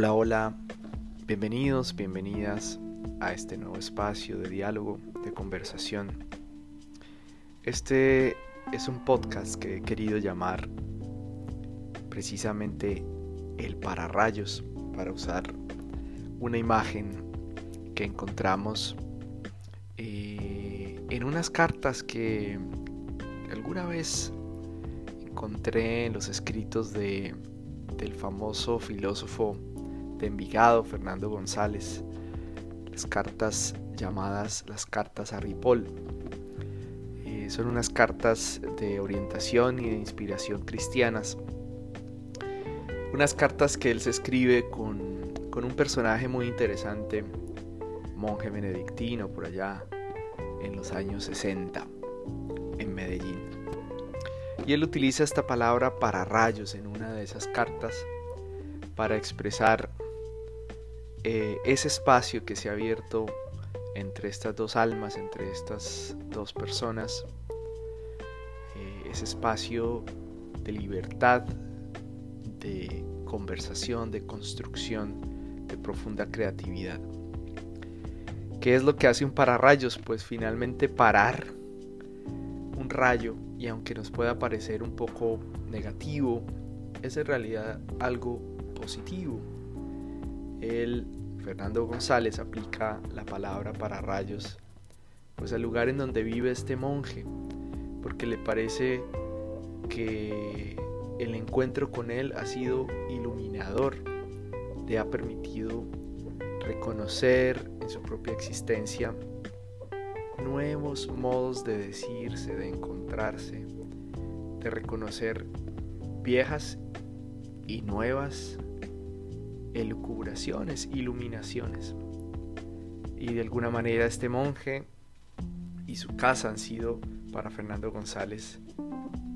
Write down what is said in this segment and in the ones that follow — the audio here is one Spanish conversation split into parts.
Hola, hola, bienvenidos, bienvenidas a este nuevo espacio de diálogo, de conversación. Este es un podcast que he querido llamar precisamente el pararrayos, para usar una imagen que encontramos eh, en unas cartas que alguna vez encontré en los escritos de, del famoso filósofo de Envigado, Fernando González, las cartas llamadas las cartas a Ripoll. Eh, son unas cartas de orientación y de inspiración cristianas. Unas cartas que él se escribe con, con un personaje muy interesante, monje benedictino por allá en los años 60 en Medellín. Y él utiliza esta palabra para rayos en una de esas cartas para expresar eh, ese espacio que se ha abierto entre estas dos almas, entre estas dos personas, eh, ese espacio de libertad, de conversación, de construcción, de profunda creatividad. ¿Qué es lo que hace un pararrayos? Pues finalmente parar un rayo y aunque nos pueda parecer un poco negativo, es en realidad algo positivo, él, Fernando González, aplica la palabra para rayos, pues al lugar en donde vive este monje, porque le parece que el encuentro con él ha sido iluminador, le ha permitido reconocer en su propia existencia nuevos modos de decirse, de encontrarse, de reconocer viejas y nuevas elucubraciones, iluminaciones. Y de alguna manera este monje y su casa han sido para Fernando González,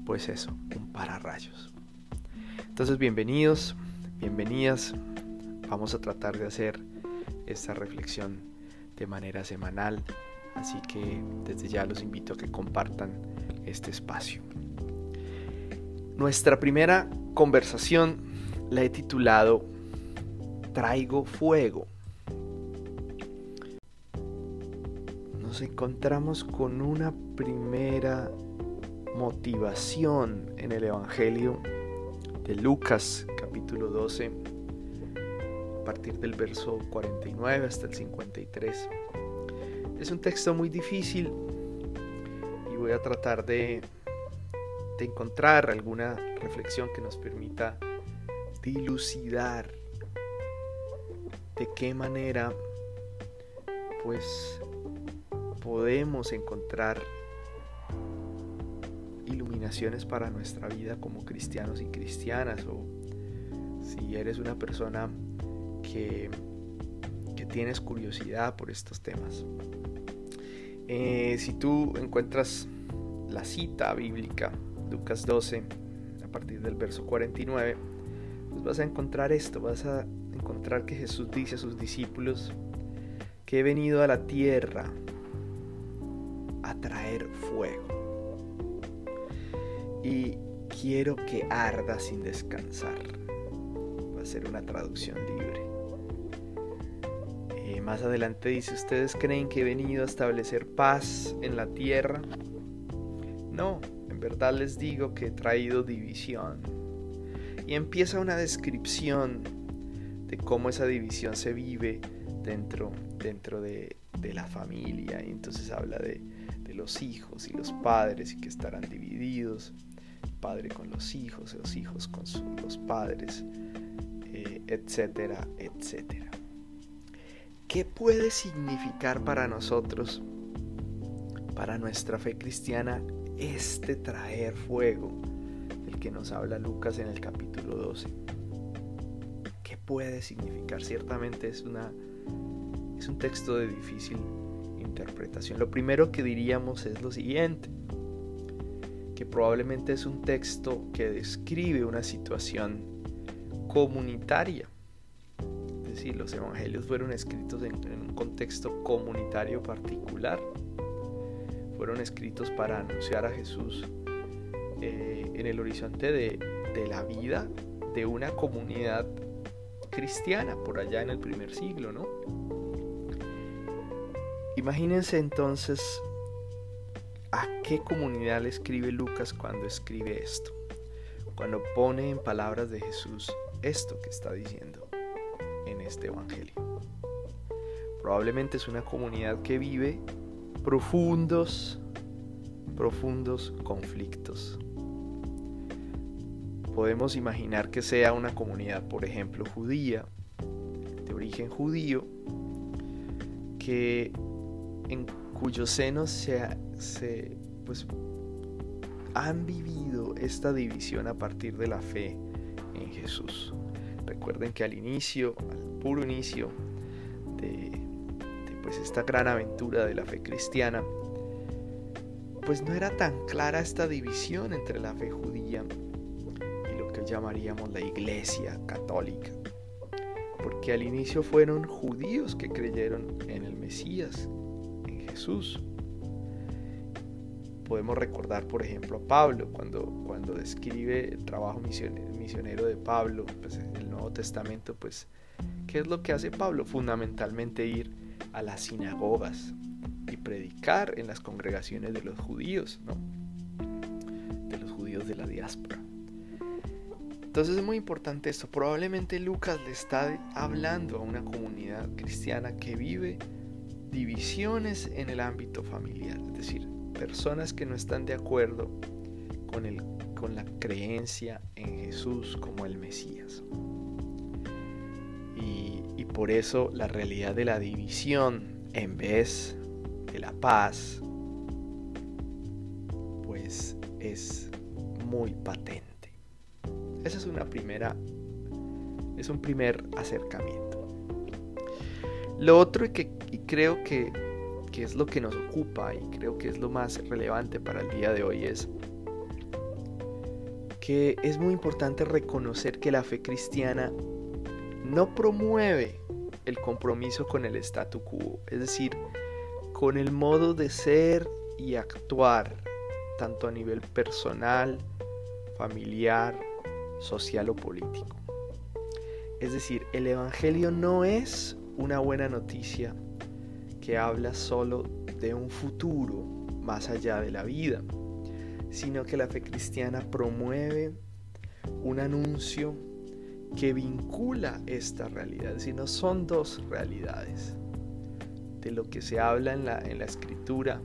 pues eso, un pararrayos. Entonces, bienvenidos, bienvenidas. Vamos a tratar de hacer esta reflexión de manera semanal, así que desde ya los invito a que compartan este espacio. Nuestra primera conversación la he titulado traigo fuego. Nos encontramos con una primera motivación en el Evangelio de Lucas capítulo 12 a partir del verso 49 hasta el 53. Es un texto muy difícil y voy a tratar de, encontrar alguna reflexión que nos permita dilucidar de qué manera pues podemos encontrar iluminaciones para nuestra vida como cristianos y cristianas o si eres una persona que, que tienes curiosidad por estos temas. Eh, si tú encuentras la cita bíblica, Lucas 12, a partir del verso 49, pues vas a encontrar esto, vas a encontrar que Jesús dice a sus discípulos que he venido a la tierra a traer fuego. Y quiero que arda sin descansar. Va a ser una traducción libre. Eh, más adelante dice, ¿ustedes creen que he venido a establecer paz en la tierra? No, en verdad les digo que he traído división. Y empieza una descripción de cómo esa división se vive dentro, dentro de, la familia. Y entonces habla de, los hijos y los padres y que estarán divididos, padre con los hijos, los hijos con los padres, eh, etcétera, etcétera. ¿Qué puede significar para nosotros, para nuestra fe cristiana, este traer fuego del que nos habla Lucas en el capítulo 12? Puede significar. Ciertamente es, una, es un texto de difícil interpretación. Lo primero que diríamos es lo siguiente, que probablemente es un texto que describe una situación comunitaria. Es decir, los evangelios fueron escritos en, un contexto comunitario particular. Fueron escritos para anunciar a Jesús eh, en el horizonte de, de la vida de una comunidad cristiana por allá en el primer siglo, ¿no? Imagínense entonces a qué comunidad le escribe Lucas cuando escribe esto, cuando pone en palabras de Jesús esto que está diciendo en este Evangelio. Probablemente es una comunidad que vive profundos, profundos conflictos. Podemos imaginar que sea una comunidad, por ejemplo, judía, de origen judío, que en cuyo seno se, pues, han vivido esta división a partir de la fe en Jesús. Recuerden que al inicio, al puro inicio de, de pues esta gran aventura de la fe cristiana, pues no era tan clara esta división entre la fe judía llamaríamos la iglesia católica. Porque al inicio fueron judíos que creyeron en el Mesías, en Jesús. Podemos recordar, por ejemplo, a Pablo, cuando, cuando describe el trabajo misionero de Pablo pues, en el Nuevo Testamento, pues, ¿qué es lo que hace Pablo? Fundamentalmente ir a las sinagogas, y predicar en las congregaciones de los judíos, ¿no? De los judíos de la diáspora. Entonces es muy importante esto. Probablemente Lucas le está hablando a una comunidad cristiana que vive divisiones en el ámbito familiar, es decir, personas que no están de acuerdo con, la creencia en Jesús como el Mesías. Y, y por eso la realidad de la división, en vez la paz, pues es muy patente. Esa es una primera, es un primer acercamiento. Lo otro y que creo que, que es lo que nos ocupa y creo que es lo más relevante para el día de hoy es que es muy importante reconocer que la fe cristiana no promueve el compromiso con el statu quo, es decir, con el modo de ser y actuar, tanto a nivel personal, familiar, social o político. Es decir, el Evangelio no es una buena noticia que habla solo de un futuro más allá de la vida, sino que la fe cristiana promueve un anuncio que vincula esta realidad, es decir, no son dos realidades de lo que se habla en la, en la escritura,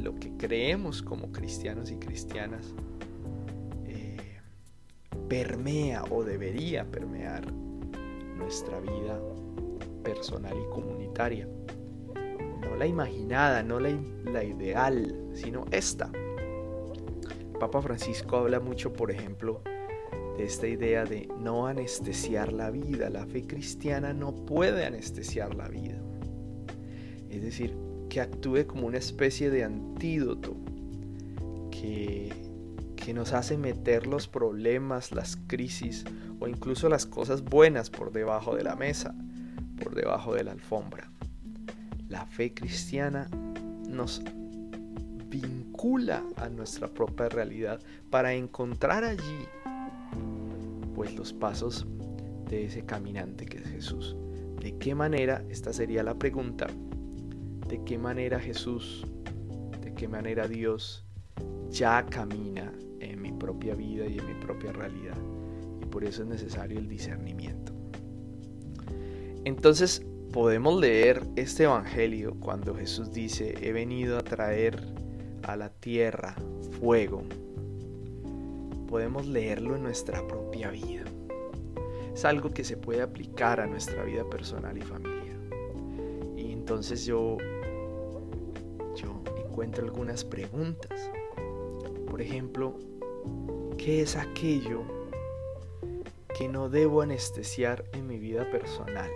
lo que creemos como cristianos y cristianas, permea o debería permear nuestra vida personal y comunitaria. No la imaginada, no la, la ideal, sino esta. Papa Francisco habla mucho, por ejemplo, de esta idea de no anestesiar la vida. La fe cristiana no puede anestesiar la vida es decir, que actúe como una especie de antídoto que, que nos hace meter los problemas, las crisis o incluso las cosas buenas por debajo de la mesa, por debajo de la alfombra. La fe cristiana nos vincula a nuestra propia realidad para encontrar allí pues los pasos de ese caminante que es Jesús. ¿De qué manera? Esta sería la pregunta de qué manera Jesús, de qué manera Dios ya camina propia vida y en mi propia realidad. Y por eso es necesario el discernimiento. Entonces podemos leer este Evangelio cuando Jesús dice, he venido a traer a la tierra fuego. Podemos leerlo en nuestra propia vida. Es algo que se puede aplicar a nuestra vida personal y familiar. Y entonces yo encuentro algunas preguntas. Por ejemplo, ¿qué es aquello que no debo anestesiar en mi vida personal?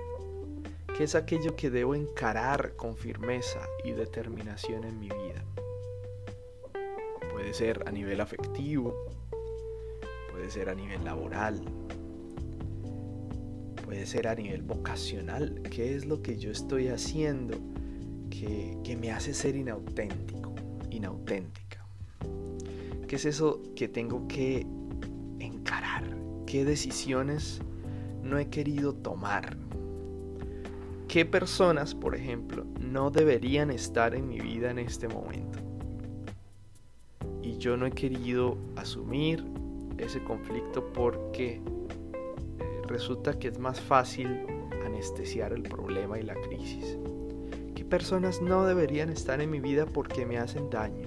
¿Qué es aquello que debo encarar con firmeza y determinación en mi vida? Puede ser a nivel afectivo, puede ser a nivel laboral, puede ser a nivel vocacional. ¿Qué es lo que yo estoy haciendo? que, me hace ser inauténtico, inauténtica. ¿Qué es eso que tengo que encarar? ¿Qué decisiones no he querido tomar? ¿Qué personas, por ejemplo, no deberían estar en mi vida en este momento? Y yo no he querido asumir ese conflicto porque eh, resulta que es más fácil anestesiar el problema y la crisis. ¿Qué personas no deberían estar en mi vida porque me hacen daño?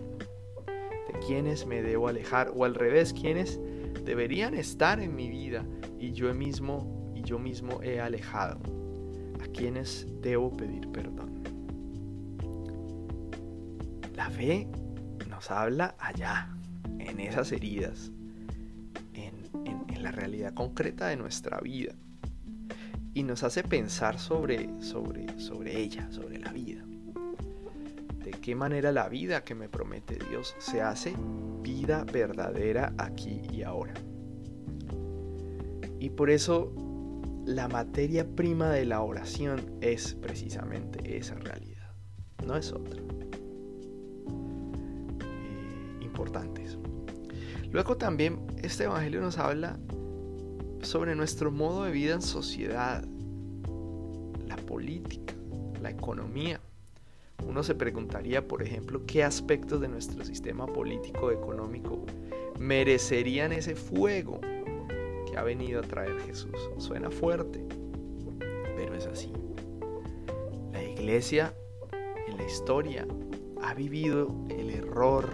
¿De quiénes me debo alejar? O al revés, ¿quiénes deberían estar en mi vida y yo mismo y yo mismo he alejado? ¿A quiénes debo pedir perdón? La fe nos habla allá, en esas heridas, en, la realidad concreta de nuestra vida y nos hace pensar sobre, sobre, sobre ella, sobre la vida. Qué manera la vida que me promete Dios se hace vida verdadera aquí y ahora. Y por eso la materia prima de la oración es precisamente esa realidad, no es otra. Eh, importante eso. Luego también este Evangelio nos habla sobre nuestro modo de vida en sociedad, la política, la economía. Uno se preguntaría, por ejemplo, qué aspectos de nuestro sistema político económico merecerían ese fuego que ha venido a traer Jesús. Suena fuerte, pero es así. La iglesia en la historia ha vivido el error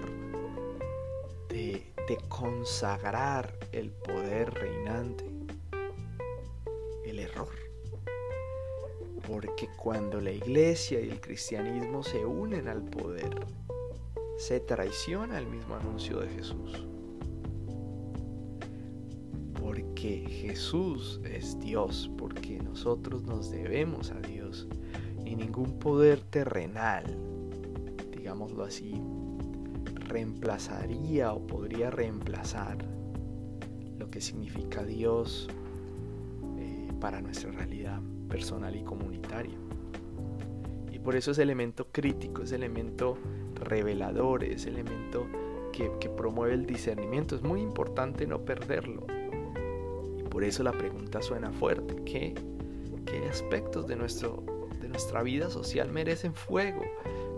de, de consagrar el poder reinante. Porque cuando la iglesia y el cristianismo se unen al poder, se traiciona el mismo anuncio de Jesús. Porque Jesús es Dios, porque nosotros nos debemos a Dios. Y ningún poder terrenal, digámoslo así, reemplazaría o podría reemplazar lo que significa Dios eh, para nuestra realidad personal y comunitaria. Y por eso es elemento crítico, es elemento revelador, es elemento que, promueve el discernimiento. Es muy importante no perderlo. Por eso la pregunta suena fuerte. ¿Qué, qué aspectos de, nuestro, de nuestra vida social merecen fuego?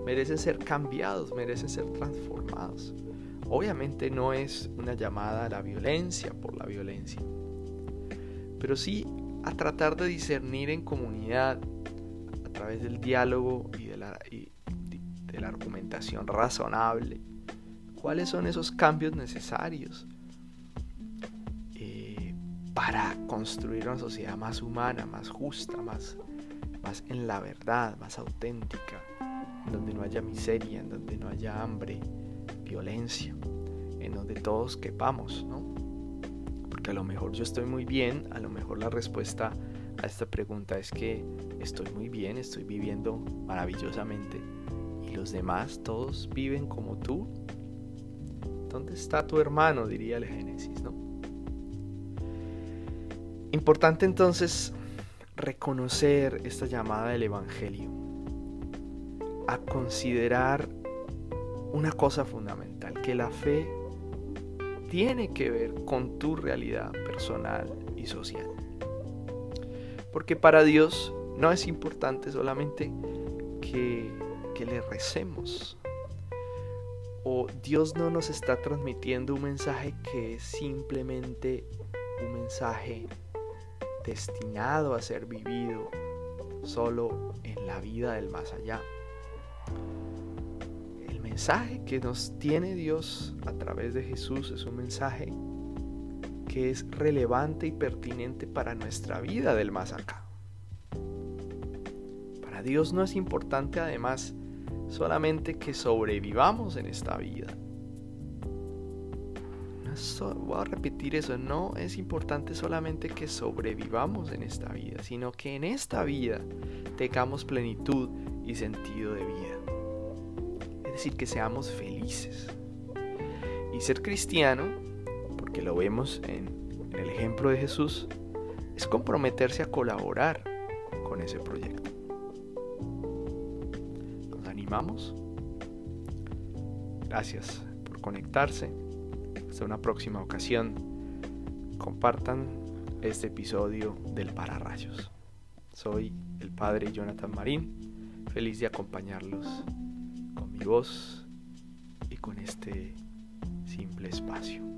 Merecen ser cambiados, merecen ser transformados. Obviamente no es una llamada a la violencia por la violencia, pero sí a tratar de discernir en comunidad a través del diálogo y de la, de la argumentación razonable cuáles son esos cambios necesarios para construir una sociedad más humana, más justa, más, más en la verdad, más auténtica, en donde no haya miseria, en donde no haya hambre, violencia, en donde todos quepamos, ¿no? A lo mejor yo estoy muy bien, a lo mejor la respuesta a esta pregunta es que estoy muy bien, estoy viviendo maravillosamente y los demás todos viven como tú. ¿Dónde está tu hermano? diría el Génesis, ¿no? Importante entonces reconocer esta llamada del Evangelio a considerar una cosa fundamental, que la fe tiene que ver con tu realidad personal y social. Porque para Dios no es importante solamente que, que le recemos. O Dios no nos está transmitiendo un mensaje que es simplemente un mensaje destinado a ser vivido solo en la vida del más allá. Mensaje que nos tiene Dios a través de Jesús es un mensaje que es relevante y pertinente para nuestra vida del más acá. Para Dios no es importante además solamente que sobrevivamos en esta vida, voy a repetir eso, no es importante solamente que sobrevivamos en esta vida, sino que en esta vida tengamos plenitud y sentido de vida. Decir, que seamos felices. Y ser cristiano, porque lo vemos en, en el ejemplo de Jesús, es comprometerse a colaborar con ese proyecto. ¿Nos animamos? Gracias por conectarse hasta una próxima ocasión. Compartan este episodio del Pararrayos. Soy el padre Jonathan Marín, feliz de acompañarlos voz y con este simple espacio.